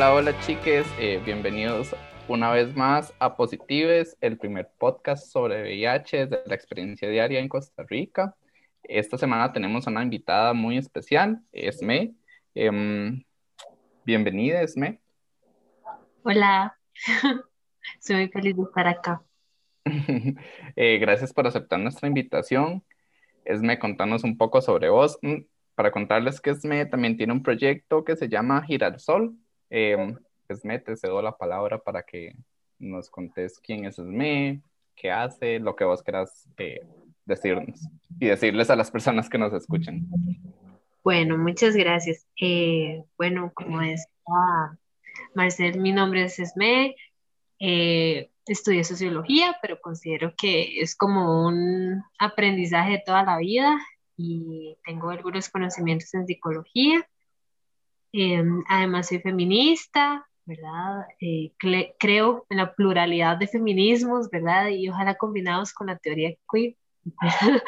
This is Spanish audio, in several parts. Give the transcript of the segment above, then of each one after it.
Hola, hola chiques, eh, bienvenidos una vez más a Positives, el primer podcast sobre VIH de la experiencia diaria en Costa Rica. Esta semana tenemos una invitada muy especial, Esme. Em, bienvenida, Esme. Hola, soy muy feliz de estar acá. Eh, gracias por aceptar nuestra invitación. Esme, contanos un poco sobre vos. Mm, para contarles que Esme también tiene un proyecto que se llama Girasol. Eh, Esme, te cedo la palabra para que nos contes quién es Esme, qué hace, lo que vos quieras eh, decirnos y decirles a las personas que nos escuchan. Bueno, muchas gracias. Eh, bueno, como decía Marcel, mi nombre es Esme. Eh, estudié sociología, pero considero que es como un aprendizaje de toda la vida y tengo algunos conocimientos en psicología. Em, además, soy feminista, ¿verdad? Eh, creo en la pluralidad de feminismos, ¿verdad? Y ojalá combinados con la teoría queer.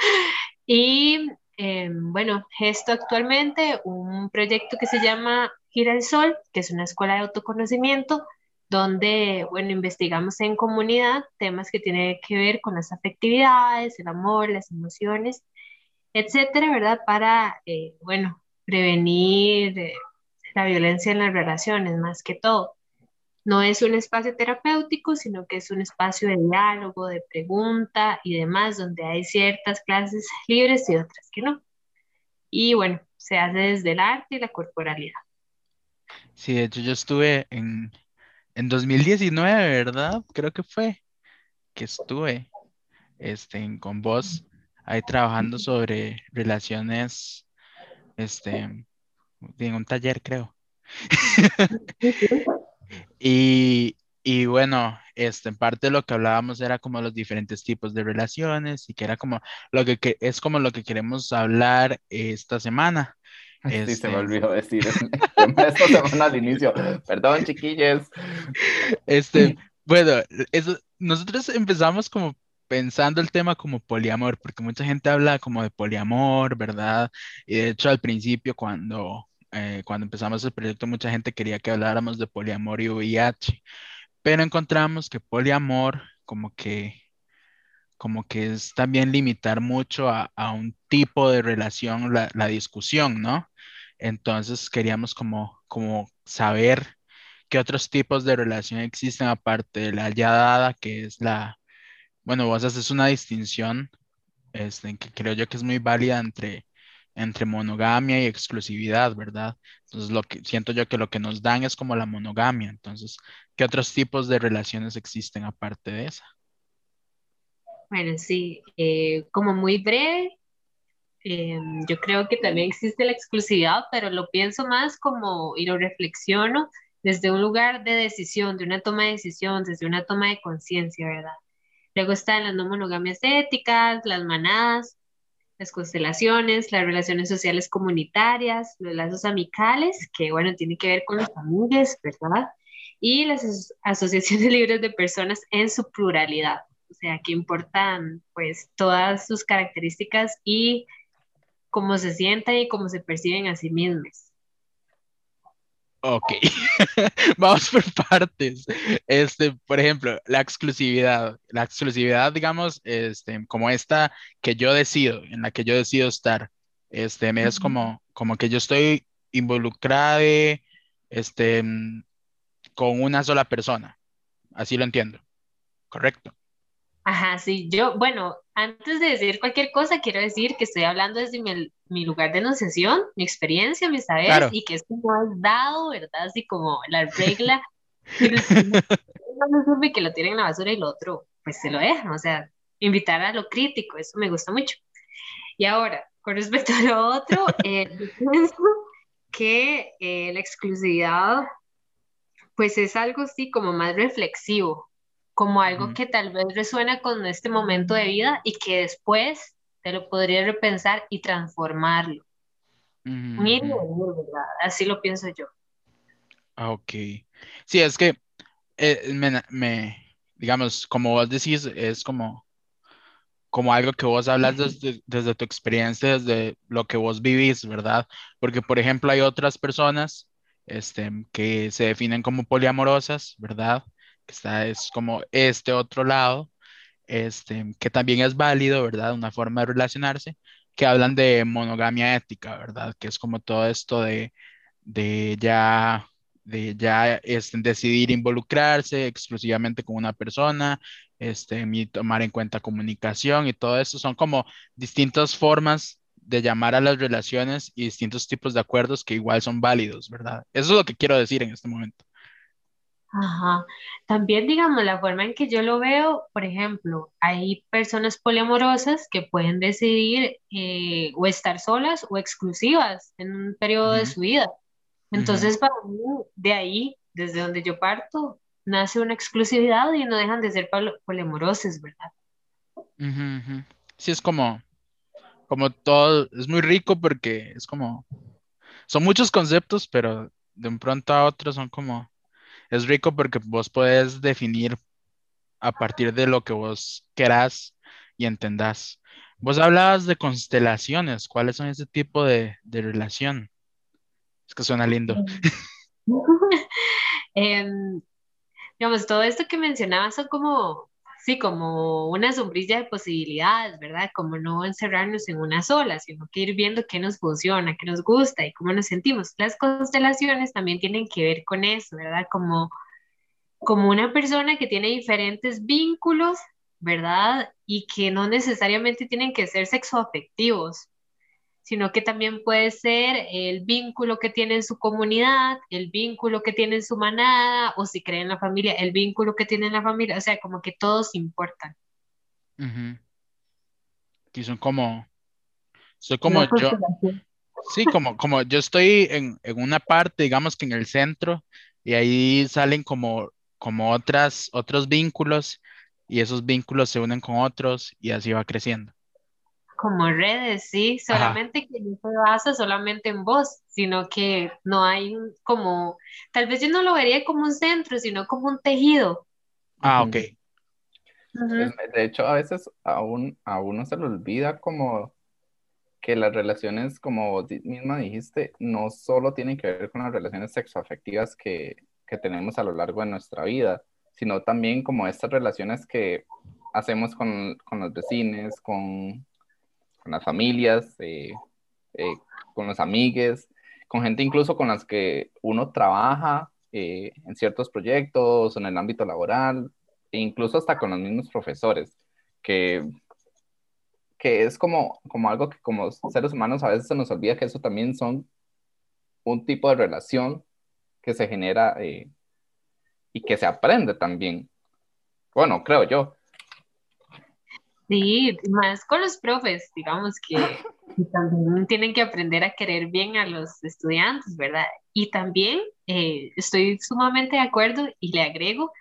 y em, bueno, gesto actualmente un proyecto que se llama Gira el Sol, que es una escuela de autoconocimiento donde, bueno, investigamos en comunidad temas que tienen que ver con las afectividades, el amor, las emociones, etcétera, ¿verdad? Para, eh, bueno, prevenir eh, la violencia en las relaciones, más que todo. No es un espacio terapéutico, sino que es un espacio de diálogo, de pregunta y demás, donde hay ciertas clases libres y otras que no. Y bueno, se hace desde el arte y la corporalidad. Sí, de hecho yo estuve en, en 2019, ¿verdad? Creo que fue que estuve este, con vos ahí trabajando sobre relaciones, este, en un taller, creo. y, y, bueno, este, en parte lo que hablábamos era como los diferentes tipos de relaciones y que era como lo que, es como lo que queremos hablar esta semana. Sí, se me este, olvidó decir esta semana al inicio. Perdón, chiquillos. Este, bueno, eso, nosotros empezamos como pensando el tema como poliamor, porque mucha gente habla como de poliamor, ¿verdad? Y de hecho al principio cuando, eh, cuando empezamos el proyecto mucha gente quería que habláramos de poliamor y VIH, pero encontramos que poliamor como que como que es también limitar mucho a, a un tipo de relación la, la discusión, ¿no? Entonces queríamos como, como saber qué otros tipos de relación existen aparte de la ya dada, que es la, bueno, vos haces una distinción este, que creo yo que es muy válida entre, entre monogamia y exclusividad, ¿verdad? Entonces, lo que siento yo que lo que nos dan es como la monogamia. Entonces, ¿qué otros tipos de relaciones existen aparte de esa? Bueno, sí, eh, como muy breve, eh, yo creo que también existe la exclusividad, pero lo pienso más como y lo reflexiono desde un lugar de decisión, de una toma de decisión, desde una toma de conciencia, ¿verdad? Luego están las no monogamias éticas, las manadas, las constelaciones, las relaciones sociales comunitarias, los lazos amicales, que bueno, tiene que ver con los amigos, ¿verdad? Y las asociaciones libres de personas en su pluralidad, o sea, que importan pues todas sus características y cómo se sientan y cómo se perciben a sí mismos. Ok, vamos por partes. Este, por ejemplo, la exclusividad. La exclusividad, digamos, este, como esta que yo decido, en la que yo decido estar. Este, es como, como que yo estoy involucrada este, con una sola persona. Así lo entiendo. ¿Correcto? Ajá, sí, yo, bueno, antes de decir cualquier cosa, quiero decir que estoy hablando desde mi, lugar de enunciación, mi experiencia, mi saber, y que esto no es dado, ¿verdad? Así como la regla, no sirve que lo tiren en la basura y lo otro, pues se lo dejan, o sea, invitar a lo crítico, eso me gusta mucho. Y ahora, con respecto a lo otro, eh, pienso que eh, la exclusividad, pues es algo así como más reflexivo, como algo que tal vez resuena con este momento de vida y que después te lo podría repensar y transformarlo. Así lo pienso yo. Ah, ok. Sí, es que eh, me, digamos, como vos decís, es como, como algo que vos hablas desde, desde, tu experiencia, desde lo que vos vivís, ¿verdad? Porque, por ejemplo, hay otras personas este, que se definen como poliamorosas, ¿verdad? Está, es como este otro lado, este, que también es válido, ¿verdad? Una forma de relacionarse, que hablan de monogamia ética, ¿verdad? Que es como todo esto de, de ya de ya este, decidir involucrarse exclusivamente con una persona, este, y tomar en cuenta comunicación y todo eso son como distintas formas de llamar a las relaciones y distintos tipos de acuerdos que igual son válidos, ¿verdad? Eso es lo que quiero decir en este momento. Ajá. También, digamos, la forma en que yo lo veo, por ejemplo, hay personas poliamorosas que pueden decidir eh, o estar solas o exclusivas en un periodo de su vida. Entonces, para mí, de ahí, desde donde yo parto, nace una exclusividad y no dejan de ser poliamorosos, ¿verdad? Sí, es como, como todo, es muy rico porque es como, son muchos conceptos, pero de un pronto a otro son como, es rico porque vos puedes definir a partir de lo que vos querás y entendás. Vos hablabas de constelaciones, ¿cuáles son ese tipo de, de relación? Es que suena lindo. Em, digamos, todo esto que mencionabas son como, sí, como una sombrilla de posibilidades, ¿verdad? Como no encerrarnos en una sola, sino que ir viendo qué nos funciona, qué nos gusta y cómo nos sentimos. Las constelaciones también tienen que ver con eso, ¿verdad? Como, como una persona que tiene diferentes vínculos, ¿verdad? Y que no necesariamente tienen que ser sexoafectivos, sino que también puede ser el vínculo que tiene en su comunidad, el vínculo que tiene en su manada, o si cree en la familia, el vínculo que tiene en la familia, o sea, como que todos importan. Y son como, soy como yo, sí, como, como yo estoy en, una parte, digamos que en el centro, y ahí salen como, como otras, otros vínculos, y esos vínculos se unen con otros, y así va creciendo como redes, sí, solamente que no se basa solamente en vos, sino que no hay como, tal vez yo no lo vería como un centro, sino como un tejido. Ah, ok. De hecho, a veces a, a uno se le olvida como que las relaciones, como misma dijiste, no solo tienen que ver con las relaciones sexoafectivas que, que tenemos a lo largo de nuestra vida, sino también como estas relaciones que hacemos con, con los vecinos, con con las familias, eh, eh, con los amigues, con gente incluso con las que uno trabaja eh, en ciertos proyectos, en el ámbito laboral, e incluso hasta con los mismos profesores, que, que es como, como algo que como seres humanos a veces se nos olvida que eso también son un tipo de relación que se genera y que se aprende también. Bueno, creo yo. Sí, más con los profes, digamos que, también tienen que aprender a querer bien a los estudiantes, ¿verdad? Y también eh, estoy sumamente de acuerdo y le agrego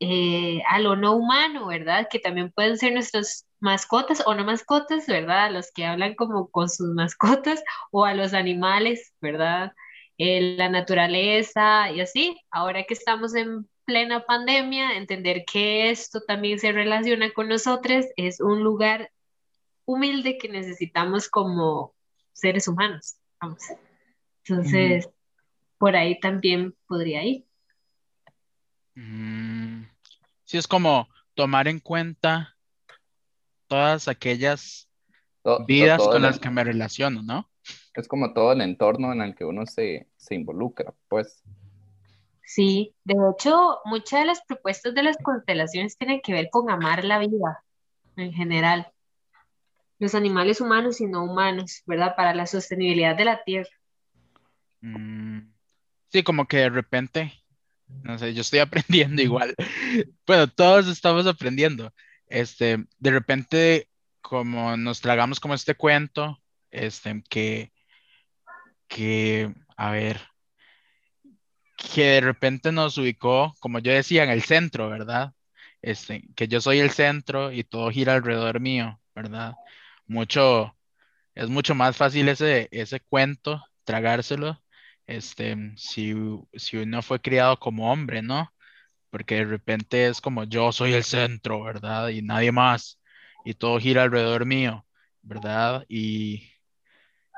eh, a lo no humano, ¿verdad? Que también pueden ser nuestras mascotas o no mascotas, ¿verdad? A los que hablan como con sus mascotas o a los animales, ¿verdad? Eh, la naturaleza y así. Ahora que estamos en plena pandemia, entender que esto también se relaciona con nosotros, es un lugar humilde que necesitamos como seres humanos. Vamos. Entonces, por ahí también podría ir. Mm, sí, es como tomar en cuenta todas aquellas vidas con las que me relaciono, ¿no? Es como todo el entorno en el que uno se, se involucra, pues. Sí, de hecho, muchas de las propuestas de las constelaciones tienen que ver con amar la vida en general, los animales humanos y no humanos, ¿verdad? Para la sostenibilidad de la tierra. Mm, sí, como que de repente, no sé, yo estoy aprendiendo igual. Bueno, todos estamos aprendiendo. Este, de repente, como nos tragamos como este cuento, este, que, que, a ver, que de repente nos ubicó, como yo decía, en el centro, ¿verdad? Este, que yo soy el centro y todo gira alrededor mío, ¿verdad? Mucho, es mucho más fácil ese, ese cuento, tragárselo, este, si, si uno fue criado como hombre, ¿no? Porque de repente es como yo soy el centro, ¿verdad? Y nadie más, y todo gira alrededor mío, ¿verdad? Y,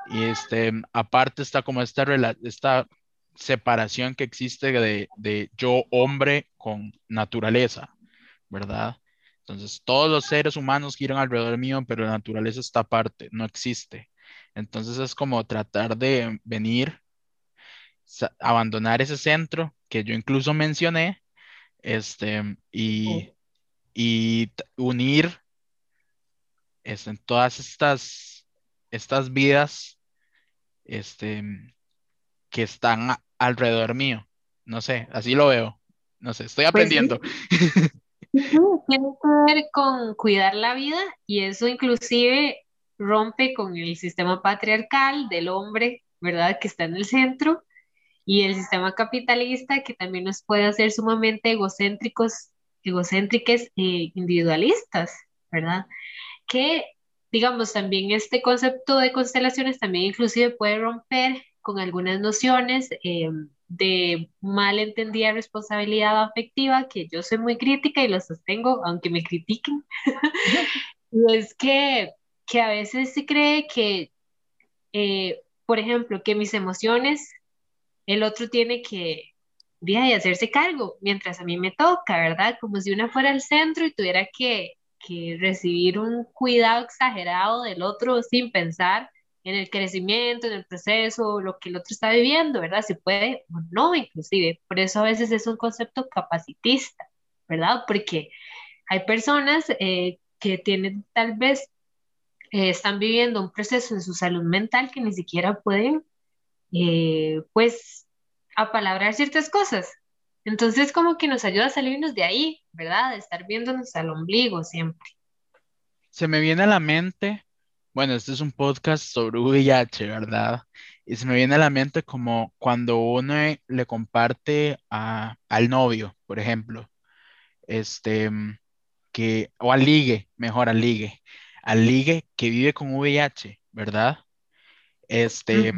y este, aparte está como esta, esta separación que existe de, de yo hombre con naturaleza, ¿verdad? Entonces, todos los seres humanos giran alrededor mío, pero la naturaleza está aparte, no existe. Entonces es como tratar de venir, abandonar ese centro que yo incluso mencioné, este, y, y unir este, todas estas, estas vidas este, que están alrededor mío. No sé, así lo veo. No sé, estoy pues aprendiendo. Tiene que ver con cuidar la vida y eso inclusive rompe con el sistema patriarcal del hombre, ¿verdad? Que está en el centro y el sistema capitalista que también nos puede hacer sumamente egocéntricos, egocéntricos e individualistas, ¿verdad? Que, digamos, también este concepto de constelaciones también inclusive puede romper con algunas nociones eh, de malentendida responsabilidad afectiva, que yo soy muy crítica y lo sostengo, aunque me critiquen. y es que, que a veces se cree que, eh, por ejemplo, que mis emociones, el otro tiene que de hacerse cargo, mientras a mí me toca, ¿verdad? Como si una fuera el centro y tuviera que, que recibir un cuidado exagerado del otro sin pensar en el crecimiento, en el proceso, lo que el otro está viviendo, ¿verdad? Se puede o no, inclusive. Por eso a veces es un concepto capacitista, ¿verdad? Porque hay personas eh, que tienen tal vez, eh, están viviendo un proceso en su salud mental que ni siquiera pueden, eh, pues, apalabrar ciertas cosas. Entonces, como que nos ayuda a salirnos de ahí, ¿verdad? De estar viéndonos al ombligo siempre. Se me viene a la mente bueno, este es un podcast sobre VIH, ¿verdad? Y se me viene a la mente como cuando uno le comparte a, al novio, por ejemplo, este, que, o al ligue, mejor al ligue, al ligue que vive con VIH, ¿verdad? Este,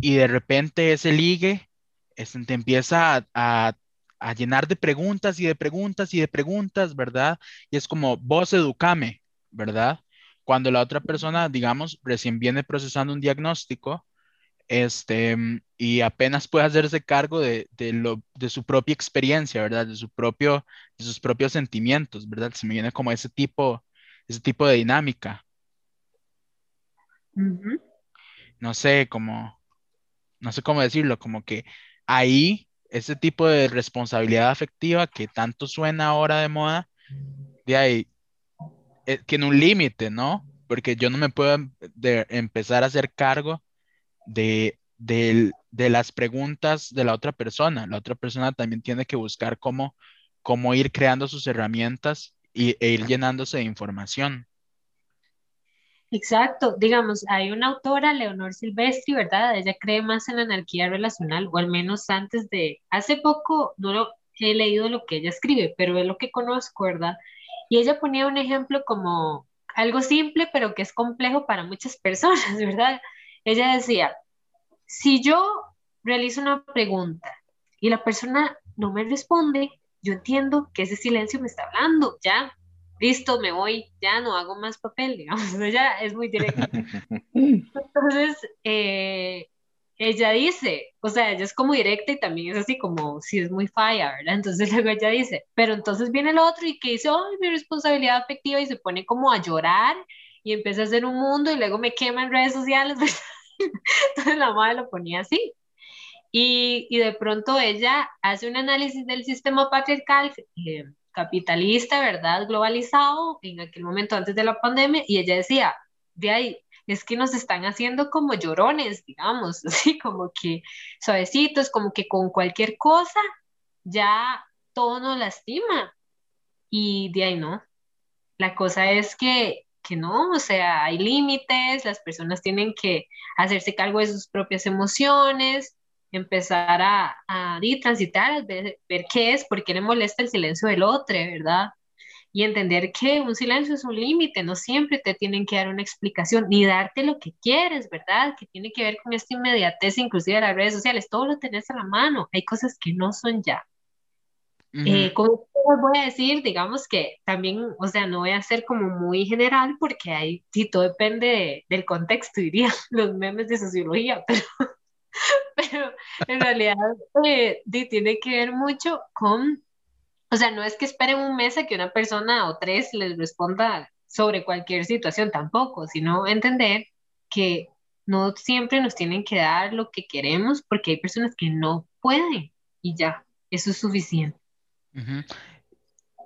y de repente ese ligue este, te empieza a, a llenar de preguntas y de preguntas y de preguntas, ¿verdad? Y es como, vos educame, ¿verdad? Cuando la otra persona, digamos, recién viene procesando un diagnóstico este, y apenas puede hacerse cargo de, lo, de su propia experiencia, ¿verdad? De, su propio, de sus propios sentimientos, ¿verdad? Se me viene como ese tipo, ese tipo de dinámica. No sé cómo, no sé cómo decirlo, como que ahí ese tipo de responsabilidad afectiva que tanto suena ahora de moda, de ahí eh, tiene un límite, ¿no? Porque yo no me puedo em, empezar a hacer cargo de, las preguntas de la otra persona. La otra persona también tiene que buscar cómo, cómo ir creando sus herramientas y, e ir llenándose de información. Exacto, digamos, hay una autora, Leonor Silvestri, ¿verdad? Ella cree más en la anarquía relacional, o al menos antes de, hace poco no lo, he leído lo que ella escribe, pero es lo que conozco, ¿verdad? Y ella ponía un ejemplo como algo simple, pero que es complejo para muchas personas, ¿verdad? Ella decía, si yo realizo una pregunta y la persona no me responde, yo entiendo que ese silencio me está hablando, ya, listo, me voy, ya no hago más papel, digamos, ella es muy directa. Entonces, eh, ella dice, o sea, ella es como directa y también es así como, si es muy falla, ¿verdad? Entonces luego ella dice, pero entonces viene el otro y que dice, ay, mi responsabilidad afectiva y se pone como a llorar y empieza a hacer un mundo y luego me quema en redes sociales, ¿verdad? Entonces la madre lo ponía así. Y, y de pronto ella hace un análisis del sistema patriarcal eh, capitalista, ¿verdad? Globalizado en aquel momento antes de la pandemia y ella decía, de ahí, es que nos están haciendo como llorones, digamos, así como que suavecitos, como que con cualquier cosa ya todo nos lastima. Y de ahí no. La cosa es que, que no, o sea, hay límites, las personas tienen que hacerse cargo de sus propias emociones, empezar a, a, transitar, ver, ver, qué es, por qué le molesta el silencio del otro, ¿verdad? Y entender que un silencio es un límite, no siempre te tienen que dar una explicación ni darte lo que quieres, ¿verdad? Que tiene que ver con esta inmediatez, inclusive de las redes sociales, todo lo tenés a la mano, hay cosas que no son ya. Eh, como voy a decir, digamos que también, o sea, no voy a ser como muy general porque ahí sí todo depende del contexto, diría los memes de sociología, pero, pero en realidad eh, tiene que ver mucho con, o sea, no es que esperen un mes a que una persona o tres les responda sobre cualquier situación tampoco, sino entender que no siempre nos tienen que dar lo que queremos porque hay personas que no pueden y ya, eso es suficiente.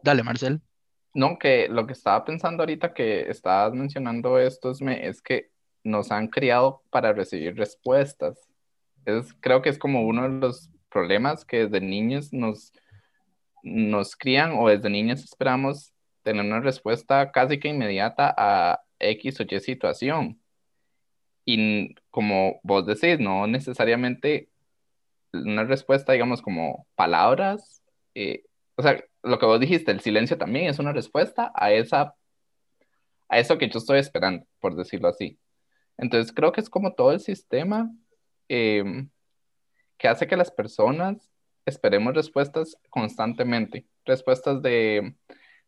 Dale, Marcel. No, que lo que estaba pensando ahorita que estabas mencionando esto es, es que nos han criado para recibir respuestas. Es, creo que es como uno de los problemas que desde niños nos, nos crían o desde niños esperamos tener una respuesta casi que inmediata a X o Y situación. Y como vos decís, no necesariamente una respuesta, digamos, como palabras. Eh, o sea, lo que vos dijiste, el silencio también es una respuesta a esa a eso que yo estoy esperando, por decirlo así. Entonces creo que es como todo el sistema em, que hace que las personas esperemos respuestas constantemente, respuestas de,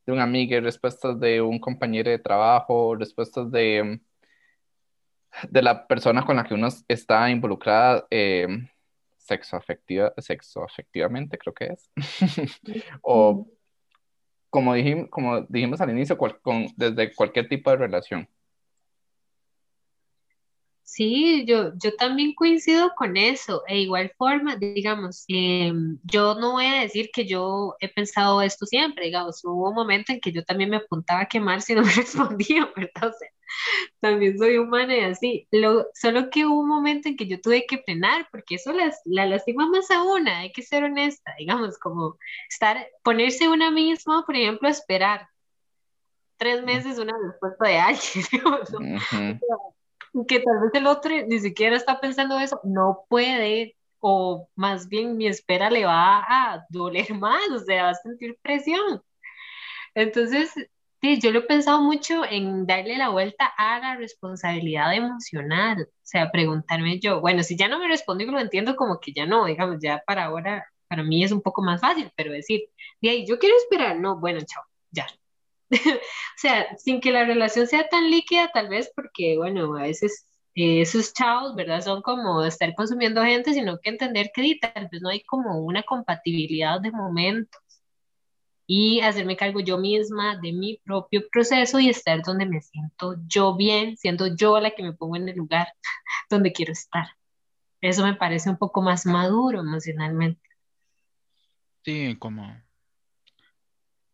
de un amigo, respuestas de un compañero de trabajo, respuestas de, de la persona con la que uno está involucrada eh, sexo, afectiva, sexo afectivamente, creo que es. o como dijimos, como dijimos al inicio, con, desde cualquier tipo de relación. Sí, yo, yo también coincido con eso. E igual forma, digamos, em, yo no voy a decir que yo he pensado esto siempre, digamos, hubo un momento en que yo también me apuntaba a quemar si no me respondía, ¿verdad? O sea, también soy humana y así. Lo, solo que hubo un momento en que yo tuve que frenar, porque eso las, la lastima más a una, hay que ser honesta, digamos, como estar, ponerse una misma, por ejemplo, a esperar tres meses una respuesta de alguien, digamos, que tal vez el otro ni siquiera está pensando eso, no puede, o más bien mi espera le va a doler más, o sea, va a sentir presión. Entonces, sí, yo lo he pensado mucho en darle la vuelta a la responsabilidad emocional, o sea, preguntarme yo, bueno, si ya no me respondió, lo entiendo como que ya no, digamos, ya para ahora, para mí es un poco más fácil, pero decir, de ahí, yo quiero esperar, no, bueno, chao, ya, o sea, sin que la relación sea tan líquida, tal vez porque, bueno, a veces eh, esos chavos, ¿verdad? Son como estar consumiendo gente, sino que entender que tal vez no hay como una compatibilidad de momentos y hacerme cargo yo misma de mi propio proceso y estar donde me siento yo bien, siendo yo la que me pongo en el lugar donde quiero estar. Eso me parece un poco más maduro emocionalmente. Sí, como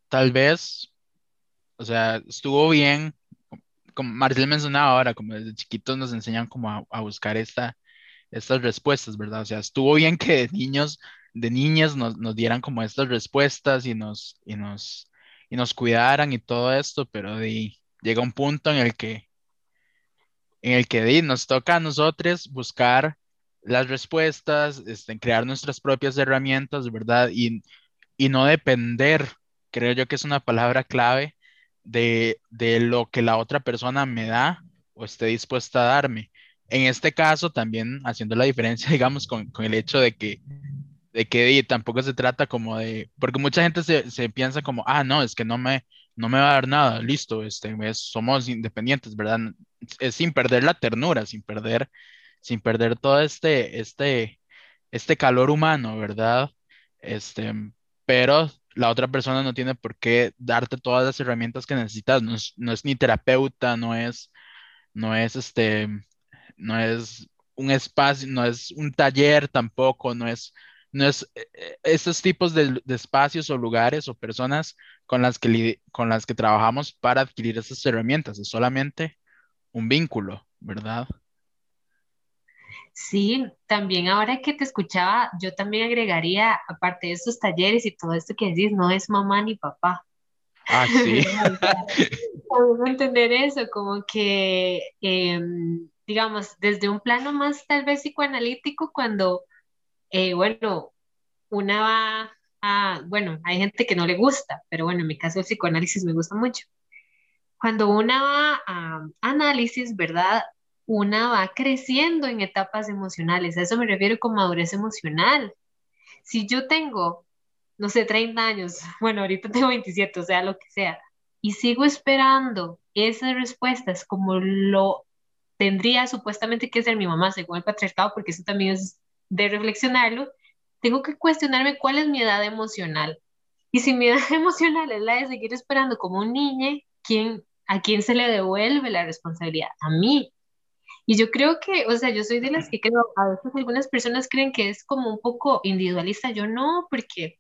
tal vez o sea, estuvo bien, como Marcel mencionaba ahora, como desde chiquitos nos enseñan como a, buscar esta, estas respuestas, ¿verdad? O sea, estuvo bien que de niños, de niñas nos, nos dieran como estas respuestas y nos, y nos, y nos cuidaran y todo esto, pero de, llega un punto en el que, en el que nos toca a nosotros buscar las respuestas, este, crear nuestras propias herramientas, ¿verdad? Y, y no depender, creo yo que es una palabra clave, de, lo que la otra persona me da o esté dispuesta a darme. En este caso, también haciendo la diferencia, digamos, con, el hecho de que, de que tampoco se trata como de, porque mucha gente se, piensa como, ah, no, es que no me, no me va a dar nada, listo, este, somos independientes, ¿verdad? Es sin perder la ternura, sin perder, sin perder todo este, este, este calor humano, ¿verdad? Este, pero la otra persona no tiene por qué darte todas las herramientas que necesitas, no es, ni terapeuta, no es, no es este, no es un espacio, no es un taller tampoco, no es, no es eh, eh, esos tipos de, espacios o lugares o personas con las que, con las que trabajamos para adquirir esas herramientas, es solamente un vínculo, ¿verdad? Sí, también ahora que te escuchaba, yo también agregaría, aparte de estos talleres y todo esto que decís, no es mamá ni papá. Ah, sí. entender eso, como que, em, digamos, desde un plano más tal vez psicoanalítico, cuando, eh, bueno, una va a, bueno, hay gente que no le gusta, pero bueno, en mi caso el psicoanálisis me gusta mucho. Cuando una va a análisis, ¿verdad? Una va creciendo en etapas emocionales. A eso me refiero con madurez emocional. Si yo tengo, no sé, 30 años, bueno, ahorita tengo 27, o sea, lo que sea, y sigo esperando esas respuestas como lo tendría supuestamente que ser mi mamá según el patriarcado, porque eso también es de reflexionarlo, tengo que cuestionarme cuál es mi edad emocional. Y si mi edad emocional es la de seguir esperando como un niño, ¿quién, ¿a quién se le devuelve la responsabilidad? A mí. Y yo creo que, o sea, yo soy de las que creo, a veces algunas personas creen que es como un poco individualista, yo no, porque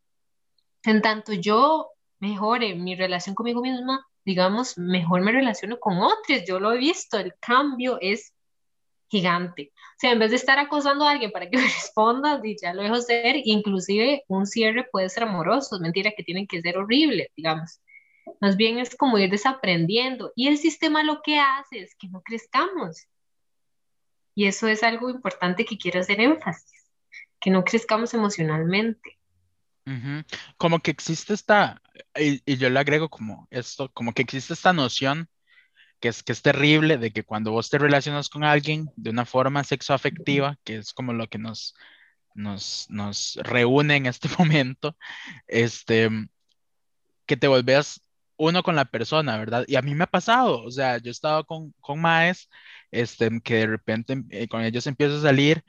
en tanto yo mejore mi relación conmigo misma, digamos, mejor me relaciono con otros. Yo lo he visto, el cambio es gigante. O sea, en vez de estar acosando a alguien para que me responda, ya lo dejo ser, inclusive un cierre puede ser amoroso, mentira que tienen que ser horribles, digamos. Más bien es como ir desaprendiendo. Y el sistema lo que hace es que no crezcamos. Y eso es algo importante que quiero hacer énfasis, que no crezcamos emocionalmente. Como que existe esta, y, y, yo le agrego como esto, como que existe esta noción que es, que es terrible de que cuando vos te relacionas con alguien de una forma sexoafectiva, que es como lo que nos, nos, nos reúne en este momento, este, que te volveas uno con la persona, ¿verdad? Y a mí me ha pasado, o sea, yo he estado con, con maes, este, que de repente eh, con ellos empiezo a salir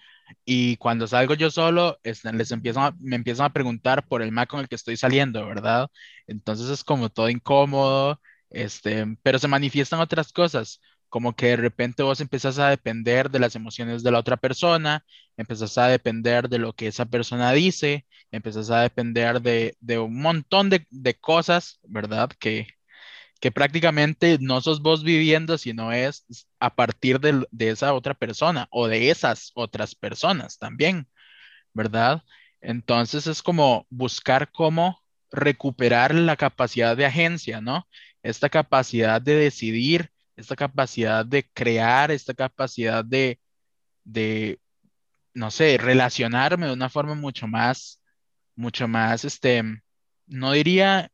y cuando salgo yo solo, este, les empiezan me empiezan a preguntar por el ma con el que estoy saliendo, ¿verdad? Entonces es como todo incómodo, este, pero se manifiestan otras cosas, como que de repente vos empezás a depender de las emociones de la otra persona, empezás a depender de lo que esa persona dice, empezás a depender de, un montón de, cosas, ¿verdad? Que, que prácticamente no sos vos viviendo, sino es a partir de, de, esa otra persona o de esas otras personas también, ¿verdad? Entonces es como buscar cómo recuperar la capacidad de agencia, ¿no? esta capacidad de decidir, esta capacidad de crear, esta capacidad de, de, no sé, relacionarme de una forma mucho más, mucho más, este, no diría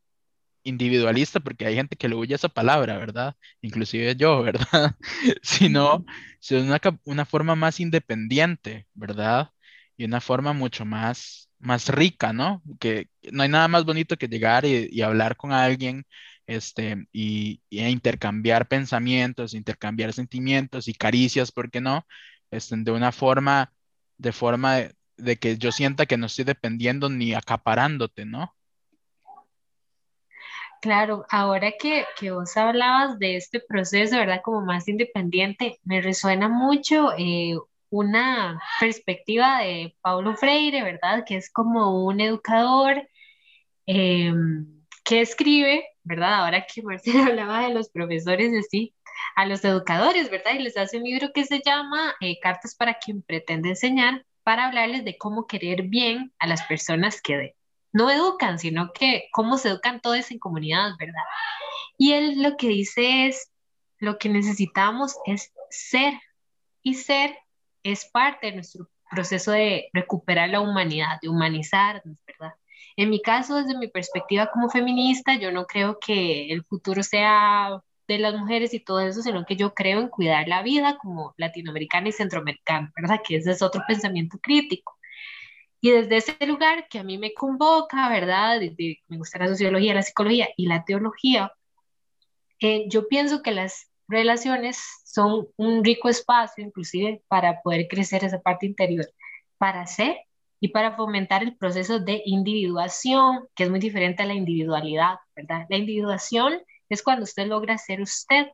individualista, porque hay gente que le huye esa palabra, ¿verdad? Inclusive yo, ¿verdad? Sino, sino una, una forma más independiente, ¿verdad? Y una forma mucho más, más rica, ¿no? Que no hay nada más bonito que llegar y, y hablar con alguien este, y, intercambiar pensamientos, intercambiar sentimientos y caricias, ¿por qué no? Este, de una forma, de forma de, que yo sienta que no estoy dependiendo ni acaparándote, ¿no? Claro, ahora que, que, vos hablabas de este proceso, ¿verdad? Como más independiente, me resuena mucho eh, una perspectiva de Paulo Freire, ¿verdad? Que es como un educador em, que escribe ¿verdad? Ahora que Marcela hablaba de los profesores, así, a los educadores, ¿verdad? Y les hace un libro que se llama eh, Cartas para quien pretende enseñar, para hablarles de cómo querer bien a las personas que no educan, sino que cómo se educan todos en comunidad, ¿verdad? Y él lo que dice es, lo que necesitamos es ser, y ser es parte de nuestro proceso de recuperar la humanidad, de humanizarnos, ¿verdad? En mi caso, desde mi perspectiva como feminista, yo no creo que el futuro sea de las mujeres y todo eso, sino que yo creo en cuidar la vida como latinoamericana y centroamericana, ¿verdad? Que ese es otro pensamiento crítico. Y desde ese lugar que a mí me convoca, ¿verdad? me gusta la sociología, la psicología y la teología, eh, yo pienso que las relaciones son un rico espacio, inclusive, para poder crecer esa parte interior, para ser y para fomentar el proceso de individuación, que es muy diferente a la individualidad, ¿verdad? La individuación es cuando usted logra ser usted.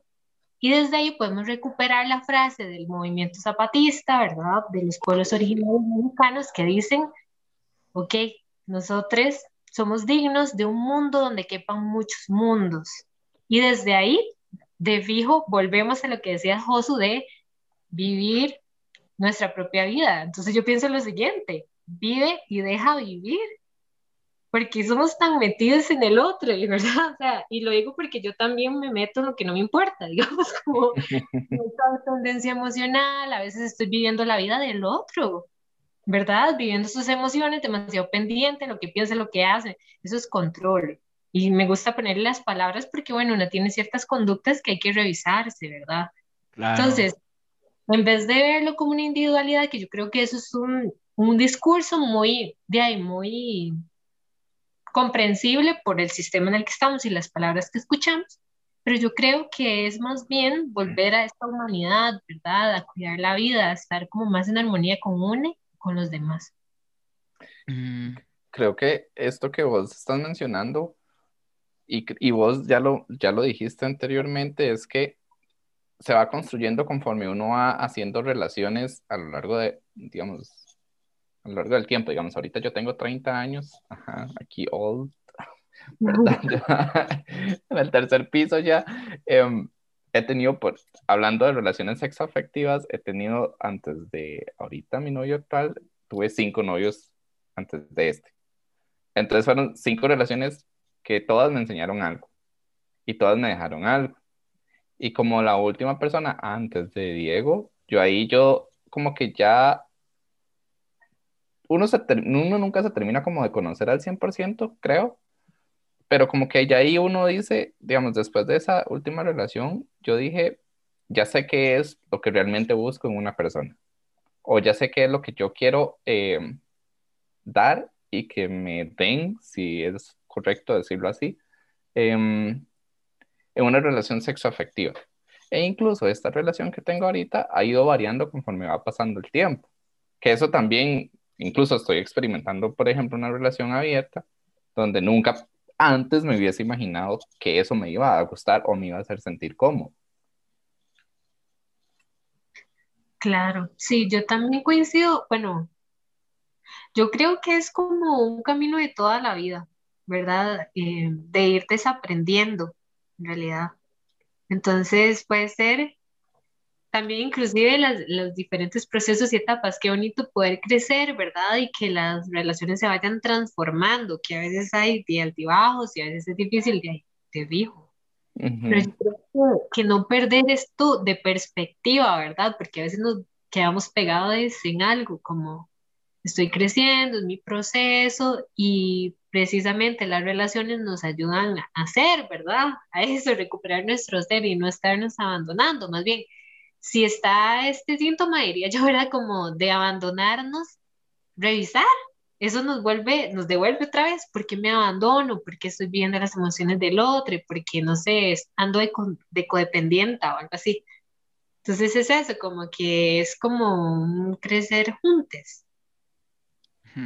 Y desde ahí podemos recuperar la frase del movimiento zapatista, ¿verdad? De los pueblos originarios mexicanos que dicen, ok, nosotros somos dignos de un mundo donde quepan muchos mundos. Y desde ahí, de fijo, volvemos a lo que decía Josu de vivir nuestra propia vida. Entonces yo pienso lo siguiente, vive y deja vivir, porque somos tan metidos en el otro, ¿verdad? O sea, y lo digo porque yo también me meto en lo que no me importa, digamos, como esta tendencia emocional, a veces estoy viviendo la vida del otro, ¿verdad? Viviendo sus emociones, demasiado pendiente, lo que piensa, lo que hace, eso es control. Y me gusta ponerle las palabras porque, bueno, uno tiene ciertas conductas que hay que revisarse, ¿verdad? Entonces, en vez de verlo como una individualidad, que yo creo que eso es un, un discurso muy, de ahí, muy comprensible por el sistema en el que estamos y las palabras que escuchamos, pero yo creo que es más bien volver a esta humanidad, ¿verdad? A cuidar la vida, a estar como más en armonía con una con los demás. Mm, creo que esto que vos estás mencionando, y, y vos ya lo, ya lo dijiste anteriormente, es que se va construyendo conforme uno va haciendo relaciones a lo largo de, digamos, a lo largo del tiempo. Digamos, ahorita yo tengo 30 años, ajá, aquí old, en el tercer piso ya. Em, he tenido, por, hablando de relaciones sexoafectivas, he tenido antes de ahorita mi novio actual, tuve cinco novios antes de este. Entonces fueron cinco relaciones que todas me enseñaron algo y todas me dejaron algo. Y como la última persona antes de Diego, yo ahí yo como que ya uno, se uno nunca se termina como de conocer al 100%, creo, pero como que ya ahí uno dice, digamos, después de esa última relación, yo dije, ya sé qué es lo que realmente busco en una persona, o ya sé qué es lo que yo quiero eh, dar y que me den, si es correcto decirlo así, em, en una relación sexoafectiva. E incluso esta relación que tengo ahorita ha ido variando conforme va pasando el tiempo. Que eso también, incluso estoy experimentando, por ejemplo, una relación abierta, donde nunca antes me hubiese imaginado que eso me iba a gustar o me iba a hacer sentir cómodo. Claro, sí, yo también coincido, bueno, yo creo que es como un camino de toda la vida, ¿verdad? Eh, de ir desaprendiendo en realidad. Entonces puede ser también inclusive los diferentes procesos y etapas, qué bonito poder crecer, ¿verdad? Y que las relaciones se vayan transformando, que a veces hay de altibajos y a veces es difícil de, de fijo. Pero yo creo que, no perder esto de perspectiva, ¿verdad? Porque a veces nos quedamos pegados en algo como estoy creciendo, es mi proceso y precisamente las relaciones nos ayudan a hacer, ¿verdad? A eso, recuperar nuestro ser y no estarnos abandonando. Más bien, si está este síntoma, diría yo, ¿verdad? Como de abandonarnos, revisar. Eso nos vuelve, nos devuelve otra vez, ¿por qué me abandono? ¿Por qué estoy viendo las emociones del otro? ¿Por qué, no sé, ando de, de codependiente o algo así? Entonces es eso, como que es como un crecer juntos.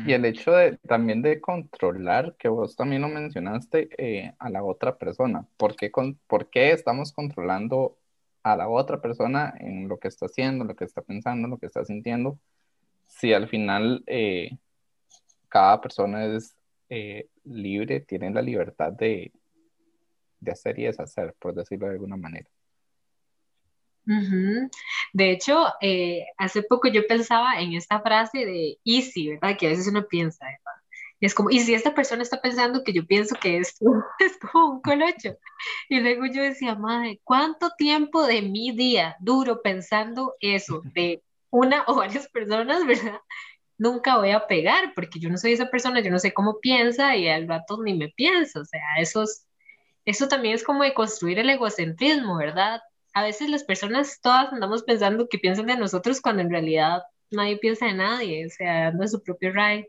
Y el hecho de, también de controlar, que vos también lo mencionaste, eh, a la otra persona. ¿Por qué, con, ¿Por qué estamos controlando a la otra persona en lo que está haciendo, lo que está pensando, lo que está sintiendo? Si al final eh, cada persona es eh, libre, tiene la libertad de, de hacer y deshacer, por decirlo de alguna manera. De hecho, eh, hace poco yo pensaba en esta frase de easy, ¿verdad? Que a veces uno piensa, ¿verdad? Y es como, ¿y si esta persona está pensando que yo pienso que esto es como un colocho? Y luego yo decía, madre, ¿cuánto tiempo de mi día duro pensando eso de una o varias personas, ¿verdad? Nunca voy a pegar porque yo no soy esa persona, yo no sé cómo piensa y al rato ni me pienso. O sea, eso, eso también es como de construir el egocentrismo, ¿verdad? a veces las personas todas andamos pensando que piensan de nosotros cuando en realidad nadie piensa de nadie, o sea, anda su propio ride.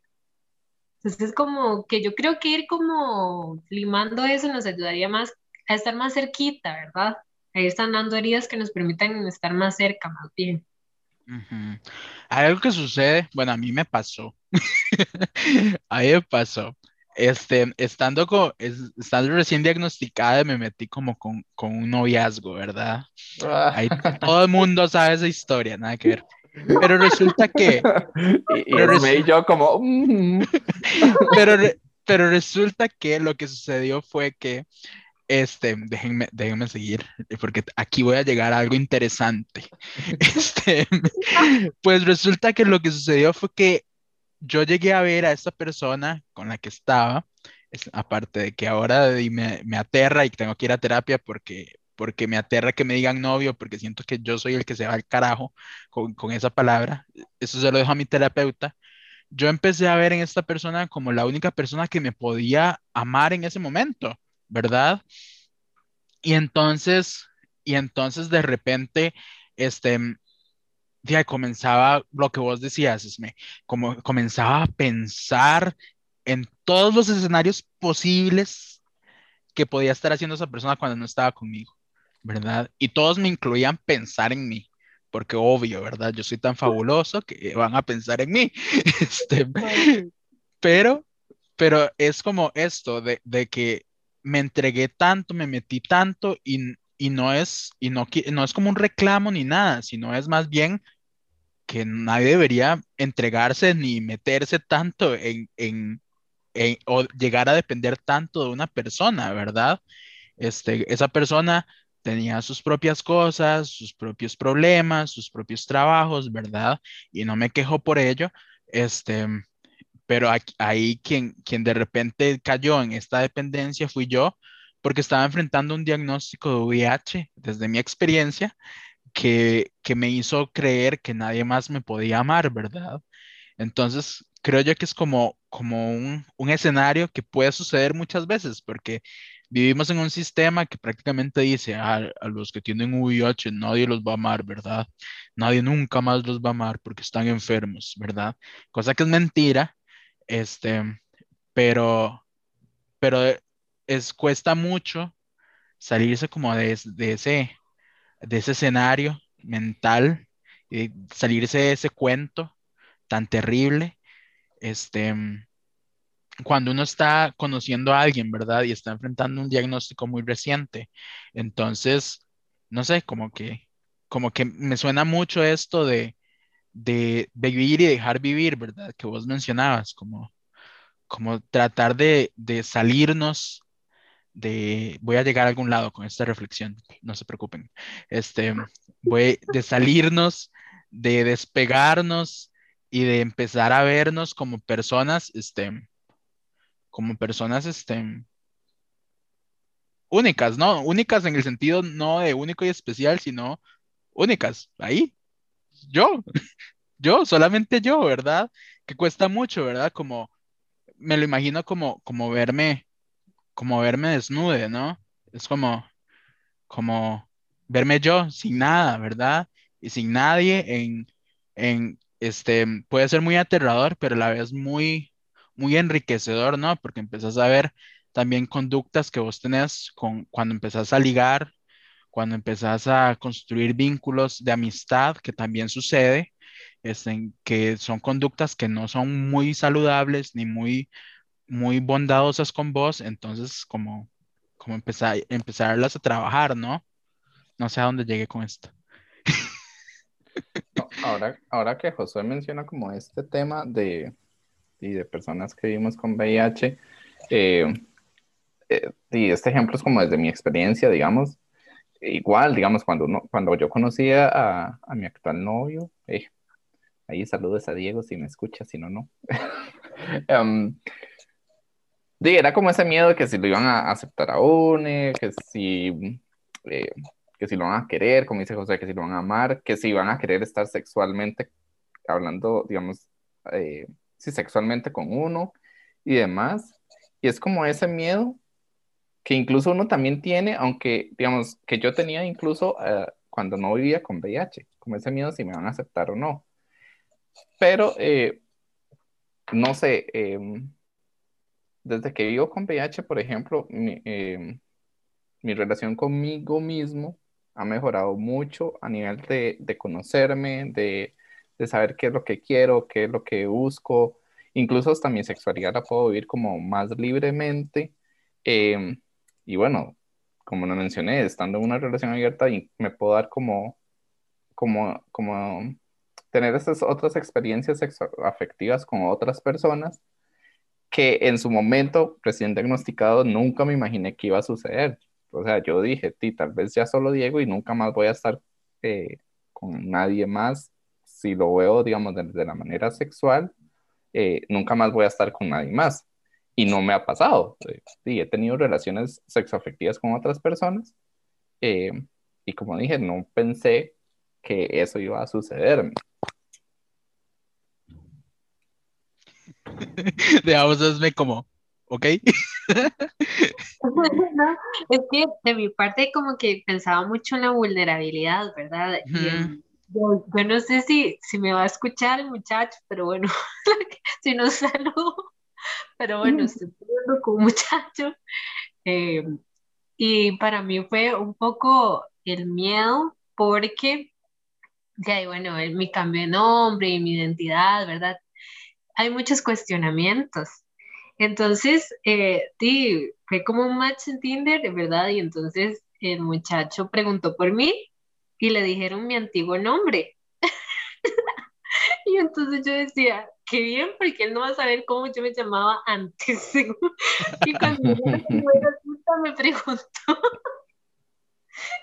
Entonces es como que yo creo que ir como limando eso nos ayudaría más a estar más cerquita, ¿verdad? Ahí están dando heridas que nos permitan estar más cerca, más bien. Hay algo que sucede, bueno, a mí me pasó. a mí me pasó este, estando, con, estando recién diagnosticada, me metí como con, con un noviazgo, ¿verdad? Ahí todo el mundo sabe esa historia, nada que ver. Pero resulta que... Y, yo como... Mm". pero, pero resulta que lo que sucedió fue que, este, déjenme, déjenme seguir, porque aquí voy a llegar a algo interesante. Este, pues resulta que lo que sucedió fue que yo llegué a ver a esta persona con la que estaba, aparte de que ahora me, me, aterra y tengo que ir a terapia porque, porque me aterra que me digan novio, porque siento que yo soy el que se va al carajo con, con esa palabra, eso se lo dejo a mi terapeuta. Yo empecé a ver en esta persona como la única persona que me podía amar en ese momento, ¿verdad? Y entonces, y entonces de repente, este, ya comenzaba lo que vos decías, Esme, como comenzaba a pensar en todos los escenarios posibles que podía estar haciendo esa persona cuando no estaba conmigo, ¿verdad? Y todos me incluían pensar en mí, porque obvio, ¿verdad? Yo soy tan fabuloso que van a pensar en mí. Este, pero, pero es como esto de, de que me entregué tanto, me metí tanto y, y no es, y no, no es como un reclamo ni nada, sino es más bien que nadie debería entregarse ni meterse tanto en, en, en, o llegar a depender tanto de una persona, ¿verdad? Este, esa persona tenía sus propias cosas, sus propios problemas, sus propios trabajos, ¿verdad? Y no me quejo por ello, este, pero ahí quien, quien de repente cayó en esta dependencia fui yo, porque estaba enfrentando un diagnóstico de VIH desde mi experiencia que, que me hizo creer que nadie más me podía amar, ¿verdad? Entonces, creo yo que es como, como un, un escenario que puede suceder muchas veces, porque vivimos en un sistema que prácticamente dice a, a, los que tienen VIH nadie los va a amar, ¿verdad? Nadie nunca más los va a amar porque están enfermos, ¿verdad? Cosa que es mentira, este, pero, pero es, cuesta mucho salirse como de, de ese, de ese escenario mental, y salirse de ese cuento tan terrible, este, cuando uno está conociendo a alguien, ¿verdad? Y está enfrentando un diagnóstico muy reciente. Entonces, no sé, como que, como que me suena mucho esto de, de, vivir y dejar vivir, ¿verdad? Que vos mencionabas, como, como tratar de, de salirnos de, voy a llegar a algún lado con esta reflexión, no se preocupen, este, voy de salirnos, de despegarnos y de empezar a vernos como personas, este, como personas este, únicas, ¿no? Únicas en el sentido no de único y especial, sino únicas, ahí, yo, yo, solamente yo, ¿verdad? Que cuesta mucho, ¿verdad? Como, me lo imagino como, como verme, como verme desnude, ¿no? Es como, como verme yo sin nada, ¿verdad? Y sin nadie en, en, este, puede ser muy aterrador, pero a la vez muy, muy enriquecedor, ¿no? Porque empezás a ver también conductas que vos tenés con, cuando empezás a ligar, cuando empezás a construir vínculos de amistad, que también sucede, es en que son conductas que no son muy saludables ni muy, muy bondadosas con vos, entonces como, como empezar, empezarlas a trabajar, ¿no? No sé a dónde llegué con esto. ahora, ahora que Josué menciona como este tema de, y de personas que vivimos con VIH. Eh, eh, y este ejemplo es como desde mi experiencia, digamos. Igual, digamos, cuando, cuando yo conocía a, a mi actual novio, eh, ahí saludos a Diego si me escucha, si no, no. um, era como ese miedo de que si lo iban a aceptar a UNE, que si, que si lo van a querer, como dice José, que si lo van a amar, que si van a querer estar sexualmente hablando, digamos, eh, si sexualmente con uno y demás. Y es como ese miedo que incluso uno también tiene, aunque digamos que yo tenía incluso eh, cuando no vivía con VIH, como ese miedo si me van a aceptar o no. Pero, eh, no sé, em, desde que vivo con VIH, por ejemplo, mi, em, mi, relación conmigo mismo ha mejorado mucho a nivel de, de conocerme, de de saber qué es lo que quiero, qué es lo que busco, incluso hasta mi sexualidad la puedo vivir como más libremente. Em, y bueno, como lo mencioné, estando en una relación abierta me puedo dar como, como, como tener esas otras experiencias afectivas con otras personas que en su momento, recién diagnosticado, nunca me imaginé que iba a suceder. O sea, yo dije, ti, tal vez ya solo Diego y nunca más voy a estar eh, con nadie más si lo veo, digamos, de, la manera sexual, eh, nunca más voy a estar con nadie más. Y no me ha pasado. Eh, sí, he tenido relaciones sexoafectivas con otras personas. Eh, y como dije, no pensé que eso iba a sucederme. Digamos, como, ¿ok? no, es que de mi parte como que pensaba mucho en la vulnerabilidad, ¿verdad? Yo, no sé si, si me va a escuchar el muchacho, pero bueno, si no saludo, pero bueno, estoy hablando con un muchacho. Eh, y para mí fue un poco el miedo porque ya, bueno, mi cambio de nombre y mi identidad, ¿verdad? Hay muchos cuestionamientos. Entonces, eh, sí, fue como un match en Tinder, ¿verdad? Y entonces el muchacho preguntó por mí y le dijeron mi antiguo nombre. y entonces yo decía, qué bien, porque él no va a saber cómo yo me llamaba antes. y cuando me preguntó,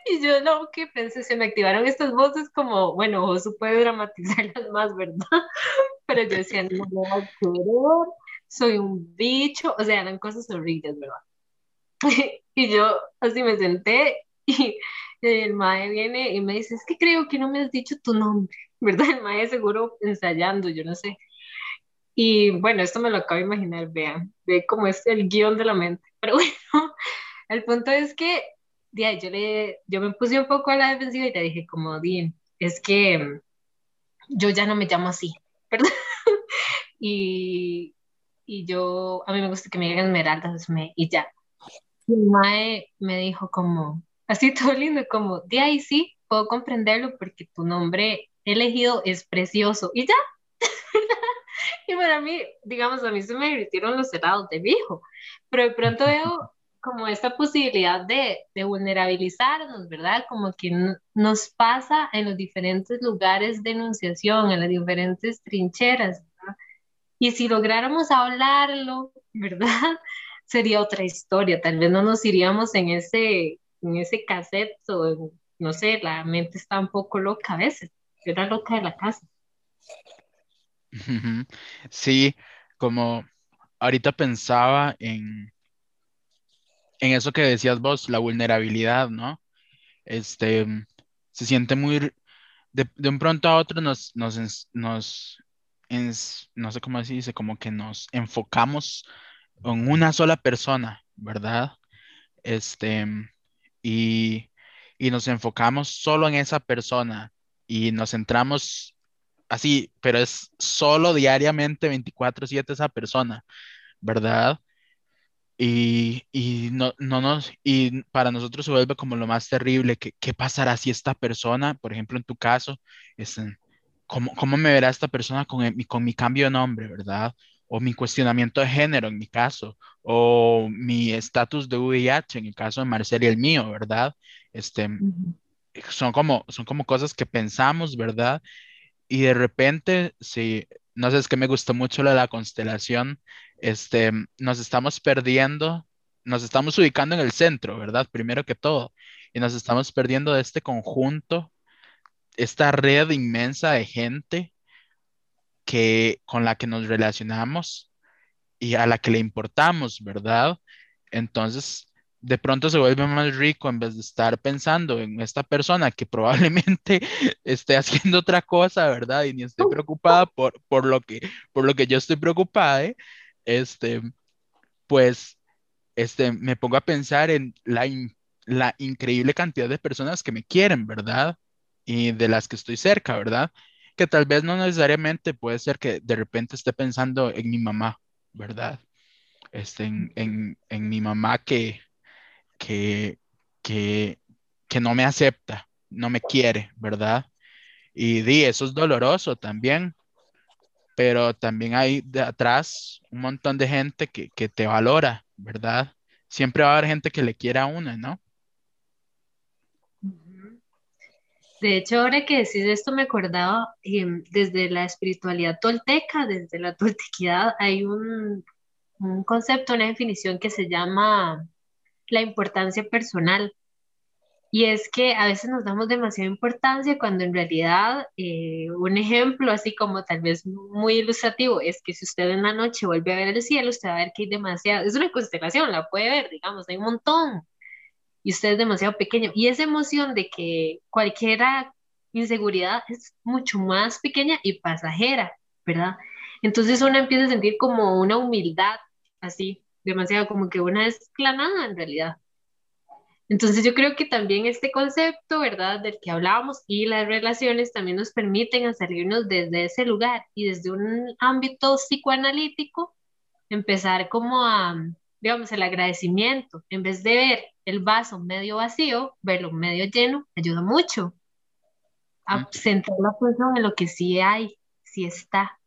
y yo no, que pensé, se me activaron estas voces como, bueno, Josu puede dramatizarlas más, ¿verdad? Pero yo decía, no, no, soy un bicho, o sea, eran cosas horribles, ¿verdad? y yo así me senté y el mae viene y me dice, es que creo que no me has dicho tu nombre, ¿verdad? El mae seguro ensayando, yo no sé. Y bueno, esto me lo acabo de imaginar, vean, ve cómo es el guion de la mente. Pero bueno, el punto es que ya, yo, le, yo me puse un poco a la defensiva y te dije como, Dean, es que yo ya no me llamo así, ¿verdad? y, y yo, a mí me gusta que me digan esmeraldas me, y ya. Y Mae me dijo como, así todo lindo, como, de ahí sí, puedo comprenderlo porque tu nombre elegido es precioso y ya. y para mí, digamos, a mí se me divirtieron los helados de viejo, pero de pronto veo como esta posibilidad de, de vulnerabilizarnos, ¿verdad? Como que nos pasa en los diferentes lugares de enunciación, en las diferentes trincheras, ¿verdad? Y si lográramos hablarlo, ¿verdad? Sería otra historia, tal vez no nos iríamos en ese, en ese cassette o no sé, la mente está un poco loca a veces, yo era loca de la casa. Sí, como ahorita pensaba en, en eso que decías vos, la vulnerabilidad, ¿no? Este, se siente muy, de, un pronto a otro nos, nos, nos no sé cómo se dice, como que nos enfocamos en una sola persona, ¿verdad? Este, y, y nos enfocamos solo en esa persona y nos centramos así, pero es solo diariamente 24/7 esa persona, ¿verdad? Y, y, no, no nos, y para nosotros se vuelve como lo más terrible, que, ¿qué pasará si esta persona, por ejemplo, en tu caso, es, ¿cómo, ¿cómo, me verá esta persona con, mi, con mi cambio de nombre, verdad? O mi cuestionamiento de género en mi caso, o mi estatus de VIH en el caso de Marcel y el mío, ¿verdad? Este, son, como, son como cosas que pensamos, ¿verdad? Y de repente, si, no sé, es que me gustó mucho la, la constelación, este, nos estamos perdiendo, nos estamos ubicando en el centro, ¿verdad? Primero que todo, y nos estamos perdiendo de este conjunto, esta red inmensa de gente que, con la que nos relacionamos y a la que le importamos, ¿verdad? Entonces, de pronto se vuelve más rico en vez de estar pensando en esta persona que probablemente esté haciendo otra cosa, ¿verdad? Y ni esté preocupada por, por, lo, que, por lo que yo estoy preocupada, ¿eh? este, pues este, me pongo a pensar en la, la increíble cantidad de personas que me quieren, ¿verdad? Y de las que estoy cerca, ¿verdad? Que tal vez no necesariamente puede ser que de repente esté pensando en mi mamá, ¿verdad? Este, en, en, en mi mamá que, que, que, que no me acepta, no me quiere, ¿verdad? Y di, eso es doloroso también, pero también hay de atrás un montón de gente que, que te valora, ¿verdad? Siempre va a haber gente que le quiera a una, ¿no? De hecho, ahora que decís esto, me acordaba em, desde la espiritualidad tolteca, desde la toltequidad, hay un, un concepto, una definición que se llama la importancia personal. Y es que a veces nos damos demasiada importancia cuando en realidad eh, un ejemplo así como tal vez muy ilustrativo es que si usted en la noche vuelve a ver el cielo, usted va a ver que hay demasiado, es una constelación, la puede ver, digamos, hay un montón y usted es demasiado pequeño. Y esa emoción de que cualquier inseguridad es mucho más pequeña y pasajera, ¿verdad? Entonces uno empieza a sentir como una humildad así, demasiado como que una es clanada en realidad. Entonces yo creo que también este concepto, ¿verdad?, del que hablábamos y las relaciones también nos permiten salirnos desde ese lugar y desde un ámbito psicoanalítico empezar como a, digamos, el agradecimiento. En vez de ver el vaso medio vacío, verlo medio lleno, ayuda mucho. a centrar la atención en lo que sí hay, sí está.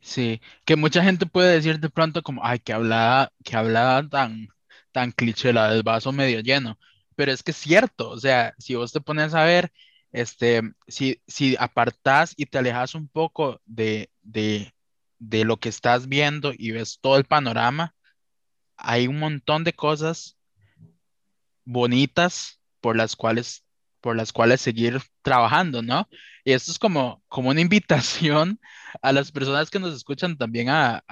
Sí, que mucha gente puede decir de pronto como, ay, que hablaba, que hablaba tan, tan cliché la del vaso medio lleno, pero es que es cierto, o sea, si vos te pones a ver, este, si, si apartás y te alejas un poco de, de, de lo que estás viendo y ves todo el panorama, hay un montón de cosas bonitas por las cuales, por las cuales seguir trabajando, ¿no? Y esto es como, como una invitación a las personas que nos escuchan también a,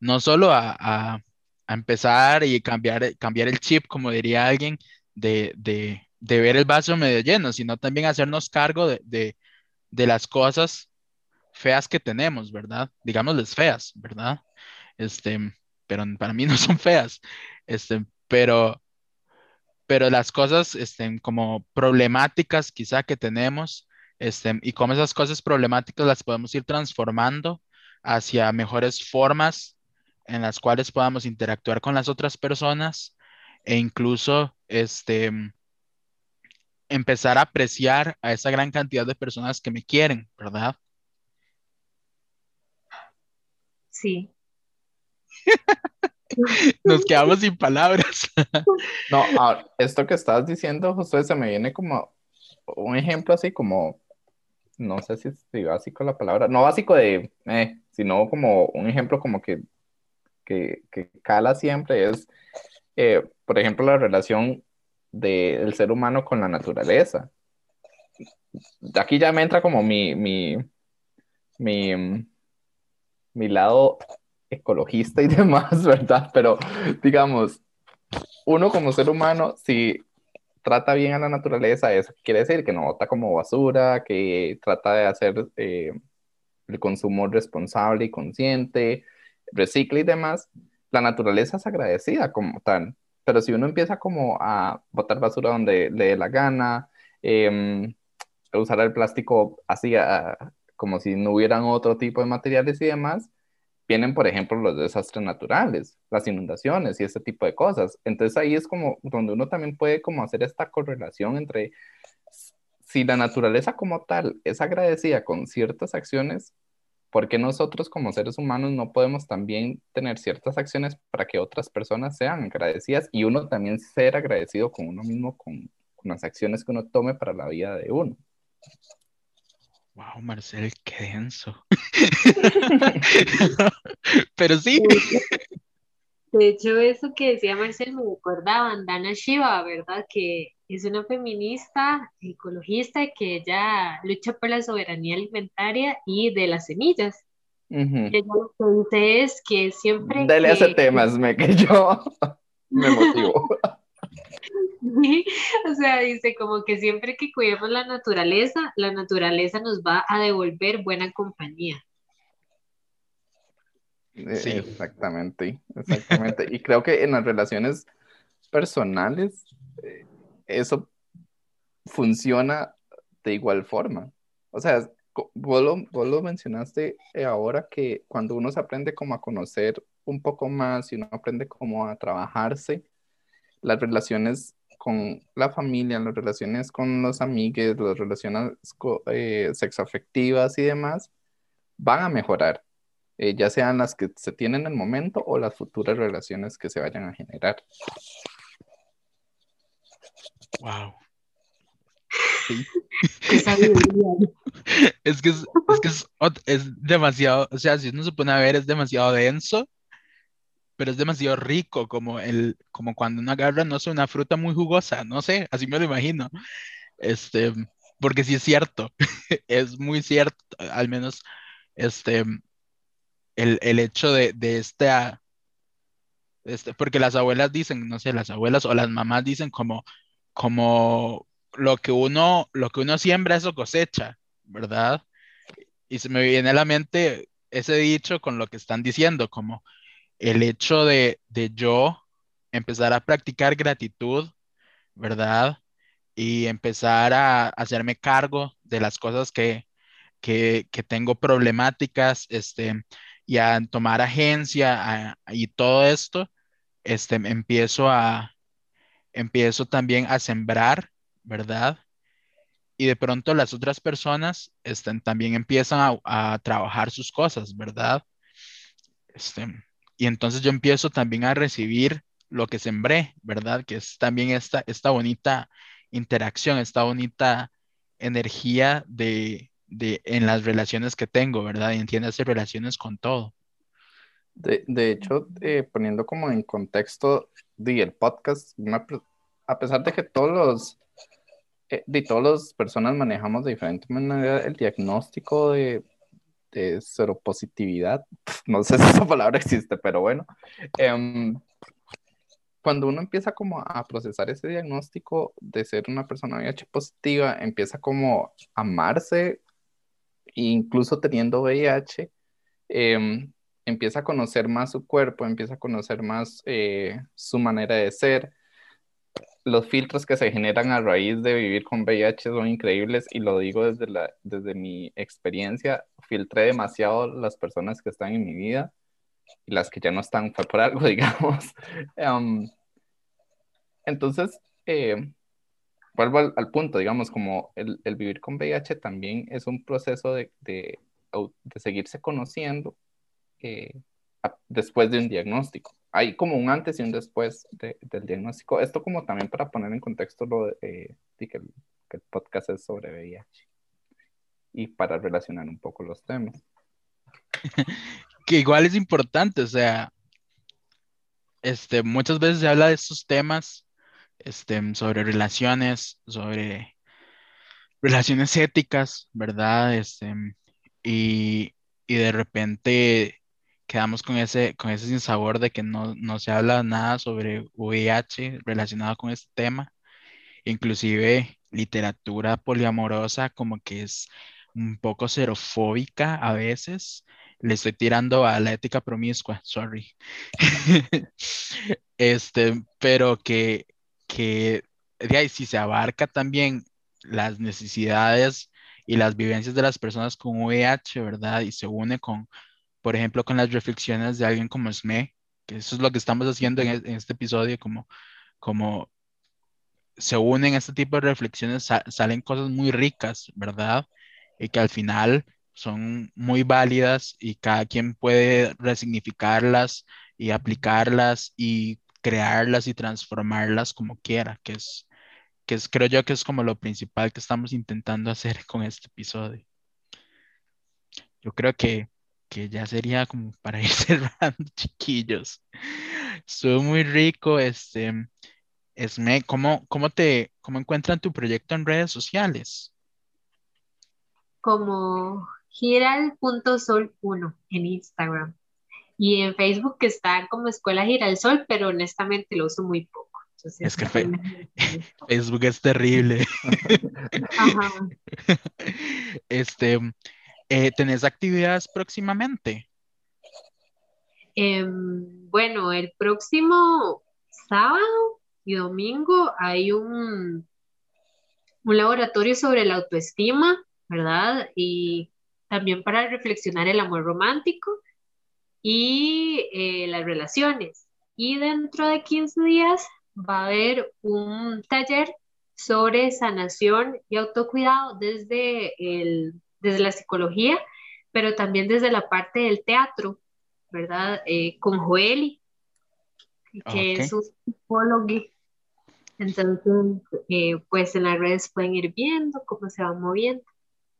no solo a, empezar y cambiar, cambiar el chip, como diría alguien, de, ver el vaso medio lleno, sino también hacernos cargo de, de las cosas feas que tenemos, ¿verdad? Digámosles feas, ¿verdad? Este, pero para mí no son feas, este, pero, pero las cosas este, como problemáticas quizá que tenemos, este, y cómo esas cosas problemáticas las podemos ir transformando hacia mejores formas en las cuales podamos interactuar con las otras personas e incluso este, empezar a apreciar a esa gran cantidad de personas que me quieren, ¿verdad? Sí. Nos quedamos sin palabras. No, esto que estás diciendo, José, se me viene como un ejemplo así como, no sé si es básico la palabra, no básico de, eh, sino como un ejemplo como que, que, cala siempre es, eh, por ejemplo, la relación del ser humano con la naturaleza. Aquí ya me entra como mi, mi, mi, mi lado ecologista y demás, ¿verdad? Pero digamos, uno como ser humano, si trata bien a la naturaleza, eso quiere decir que no bota como basura, que trata de hacer eh, el consumo responsable y consciente, recicla y demás, la naturaleza es agradecida como tal. Pero si uno empieza como a botar basura donde le dé la gana, eh, usar el plástico así como si no hubieran otro tipo de materiales y demás, vienen, por ejemplo, los desastres naturales, las inundaciones y ese tipo de cosas. Entonces ahí es como donde uno también puede como hacer esta correlación entre si la naturaleza como tal es agradecida con ciertas acciones, ¿por qué nosotros como seres humanos no podemos también tener ciertas acciones para que otras personas sean agradecidas y uno también ser agradecido con uno mismo, con, con las acciones que uno tome para la vida de uno? Wow, Marcel, qué denso. Pero sí. De hecho, eso que decía Marcel me recuerda a Bandana Shiva, ¿verdad? Que es una feminista ecologista que ella lucha por la soberanía alimentaria y de las semillas. Ella lo que dice es que siempre. Dale a ese tema, me que yo me motivo. o sea, dice como que siempre que cuidemos la naturaleza, la naturaleza nos va a devolver buena compañía. Eh, sí. Exactamente, exactamente. y creo que en las relaciones personales, eh, eso funciona de igual forma. O sea, vos lo, mencionaste eh, ahora que cuando uno se aprende como a conocer un poco más y uno aprende como a trabajarse, las relaciones con la familia, las relaciones con los amigos, las relaciones eh, sexoafectivas y demás, van a mejorar, eh, ya sean las que se tienen en el momento o las futuras relaciones que se vayan a generar. Wow. es que, es, que es, es, demasiado, o sea, si uno se pone a ver, es demasiado denso pero es demasiado rico, como, el, como cuando uno agarra, no sé, una fruta muy jugosa, no sé, así me lo imagino. Este, porque sí es cierto, es muy cierto, al menos este, el, el hecho de, de esta, este, porque las abuelas dicen, no sé, las abuelas o las mamás dicen como, como lo que uno, lo que uno siembra, eso cosecha, ¿verdad? Y se me viene a la mente ese dicho con lo que están diciendo, como el hecho de, yo empezar a practicar gratitud, ¿verdad? Y empezar a, hacerme cargo de las cosas que, tengo problemáticas, este, y a tomar agencia y todo esto, este, empiezo a, empiezo también a sembrar, ¿verdad? y de pronto las otras personas este, también empiezan a, trabajar sus cosas, ¿verdad? Este, y entonces yo empiezo también a recibir lo que sembré, ¿verdad? Que es también esta, esta bonita interacción, esta bonita energía de, en las relaciones que tengo, ¿verdad? Y entiendes relaciones con todo. De, hecho, eh, poniendo como en contexto del podcast, a pesar de que todos los eh, de todas las personas manejamos de diferente manera el diagnóstico de, de seropositividad. No sé si esa palabra existe, pero bueno. Em, cuando uno empieza como a procesar ese diagnóstico de ser una persona VIH positiva, empieza como a amarse, incluso teniendo VIH, em, empieza a conocer más su cuerpo, empieza a conocer más eh, su manera de ser, los filtros que se generan a raíz de vivir con VIH son increíbles y lo digo desde, la, desde mi experiencia. Filtré demasiado las personas que están en mi vida y las que ya no están fue por algo, digamos. Em, entonces, eh, vuelvo al, punto, digamos, como el, el, vivir con VIH también es un proceso de, de, de seguirse conociendo eh, después de un diagnóstico hay como un antes y un después del diagnóstico. Esto como también para poner en contexto lo de, eh, que, el, podcast es sobre VIH y para relacionar un poco los temas. que igual es importante, o sea, este, muchas veces se habla de estos temas este, sobre relaciones, sobre relaciones éticas, ¿verdad? Este, y, y de repente quedamos con ese, con ese sinsabor de que no, no se habla nada sobre VIH relacionado con este tema. Inclusive literatura poliamorosa como que es un poco xerofóbica a veces. Le estoy tirando a la ética promiscua, sorry. este, pero que, que de ahí, si se abarca también las necesidades y las vivencias de las personas con VIH, ¿verdad? Y se une con, por ejemplo, con las reflexiones de alguien como Sme, que eso es lo que estamos haciendo en, e, este episodio, como, como se unen este tipo de reflexiones, salen cosas muy ricas, ¿verdad? Y que al final son muy válidas y cada quien puede resignificarlas y aplicarlas y crearlas y transformarlas como quiera, que es, que es, creo yo que es como lo principal que estamos intentando hacer con este episodio. Yo creo que que ya sería como para ir cerrando, chiquillos. Estuvo muy rico, este, Esme, ¿cómo, cómo te, cómo encuentran tu proyecto en redes sociales? Como giral.sol1 en Instagram. Y en Facebook está como Escuela Giralsol, pero honestamente lo uso muy poco. es que Facebook es terrible. Ajá. Este, eh, ¿Tenés actividades próximamente? Em, bueno, el próximo sábado y domingo hay un, un laboratorio sobre la autoestima, ¿verdad? Y también para reflexionar el amor romántico y eh, las relaciones. Y dentro de 15 días va a haber un taller sobre sanación y autocuidado desde el desde la psicología, pero también desde la parte del teatro, ¿verdad? Eh, con Joeli, que es un psicólogo. Entonces, eh, pues en las redes pueden ir viendo cómo se va moviendo.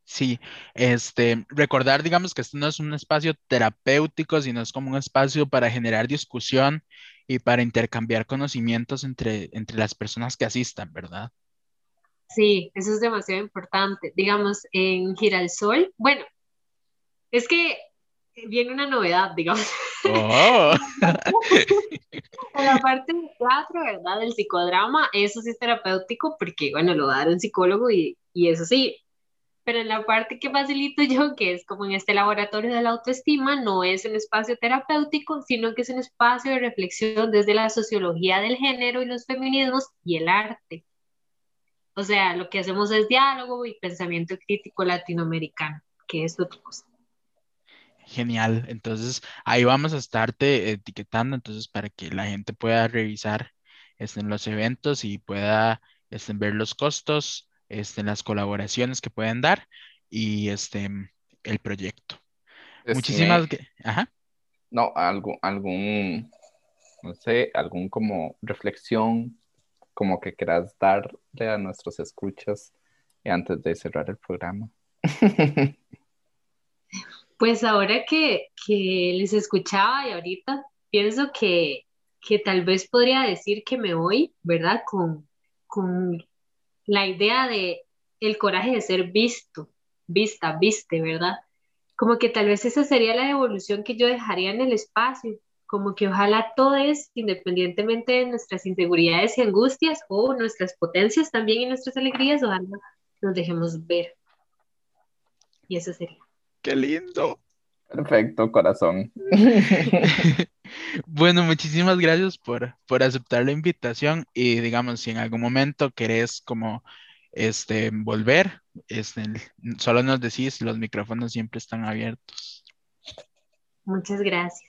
Sí, este, recordar, digamos, que esto no es un espacio terapéutico, sino es como un espacio para generar discusión y para intercambiar conocimientos entre, entre las personas que asistan, ¿verdad? Sí, eso es demasiado importante. Digamos, en Giralsol, bueno, es que viene una novedad, digamos. Oh. en la parte del teatro, ¿verdad? Del psicodrama, eso sí es terapéutico porque, bueno, lo da un psicólogo y, y eso sí. Pero en la parte que facilito yo, que es como en este laboratorio de la autoestima, no es un espacio terapéutico, sino que es un espacio de reflexión desde la sociología del género y los feminismos y el arte. O sea, lo que hacemos es diálogo y pensamiento crítico latinoamericano, que es otra cosa. Genial, entonces ahí vamos a estarte etiquetando, entonces para que la gente pueda revisar este, los eventos y pueda este, ver los costos este, las colaboraciones que pueden dar y este, el proyecto. Muchísimas, ajá. No, algo, algún, no sé, algún como reflexión como que quieras darle a nuestros escuchas antes de cerrar el programa. Pues ahora que, que les escuchaba y ahorita pienso que, que tal vez podría decir que me voy, ¿verdad? Con, con la idea de el coraje de ser visto, vista, viste, ¿verdad? Como que tal vez esa sería la evolución que yo dejaría en el espacio, como que ojalá todos, independientemente de nuestras inseguridades y angustias o nuestras potencias también y nuestras alegrías, ojalá nos dejemos ver. Y eso sería. Qué lindo. Perfecto, corazón. bueno, muchísimas gracias por, por aceptar la invitación y digamos, si en algún momento querés como este, volver, este, solo nos decís, los micrófonos siempre están abiertos. Muchas gracias.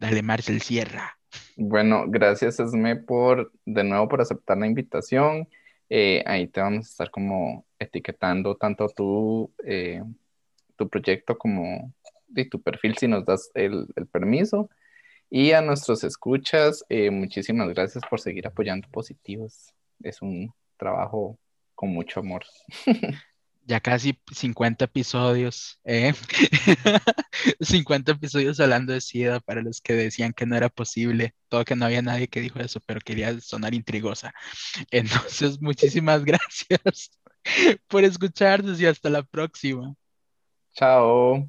Dale, Marcel, cierra. Bueno, gracias Esme por de nuevo por aceptar la invitación. Eh, ahí te vamos a estar como etiquetando tanto tu, eh, tu proyecto como de tu perfil si nos das el, permiso. Y a nuestros escuchas, eh, muchísimas gracias por seguir apoyando Positivos. Es un trabajo con mucho amor. Ya casi 50 episodios, ¿eh? 50 episodios hablando de SIDA para los que decían que no era posible, todo que no había nadie que dijo eso, pero quería sonar intrigosa. Entonces, muchísimas gracias por escucharnos y hasta la próxima. Chao.